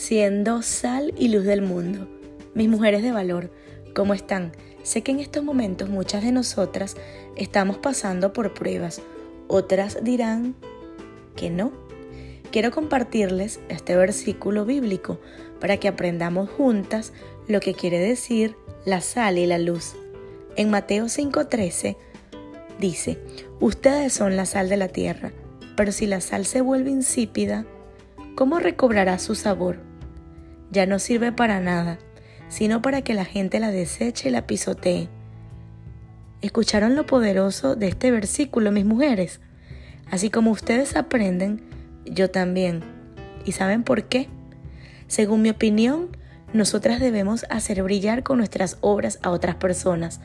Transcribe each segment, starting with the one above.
siendo sal y luz del mundo. Mis mujeres de valor, ¿cómo están? Sé que en estos momentos muchas de nosotras estamos pasando por pruebas, otras dirán que no. Quiero compartirles este versículo bíblico para que aprendamos juntas lo que quiere decir la sal y la luz. En Mateo 5:13 dice, ustedes son la sal de la tierra, pero si la sal se vuelve insípida, ¿cómo recobrará su sabor? Ya no sirve para nada, sino para que la gente la deseche y la pisotee. ¿Escucharon lo poderoso de este versículo, mis mujeres? Así como ustedes aprenden, yo también. ¿Y saben por qué? Según mi opinión, nosotras debemos hacer brillar con nuestras obras a otras personas.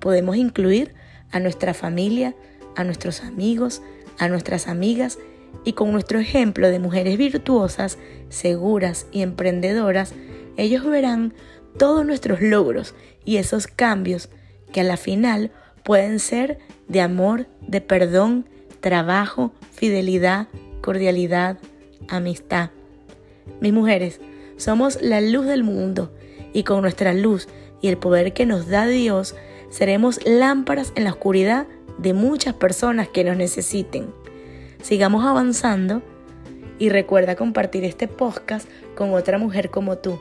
Podemos incluir a nuestra familia, a nuestros amigos, a nuestras amigas y con nuestro ejemplo de mujeres virtuosas, seguras y emprendedoras, ellos verán todos nuestros logros y esos cambios que a la final pueden ser de amor, de perdón, trabajo, fidelidad, cordialidad, amistad. Mis mujeres, somos la luz del mundo y con nuestra luz y el poder que nos da Dios, seremos lámparas en la oscuridad de muchas personas que nos necesiten. Sigamos avanzando y recuerda compartir este podcast con otra mujer como tú.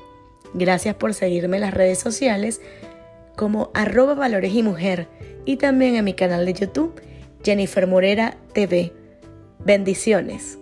Gracias por seguirme en las redes sociales como arroba valores y mujer y también en mi canal de YouTube Jennifer Morera TV. Bendiciones.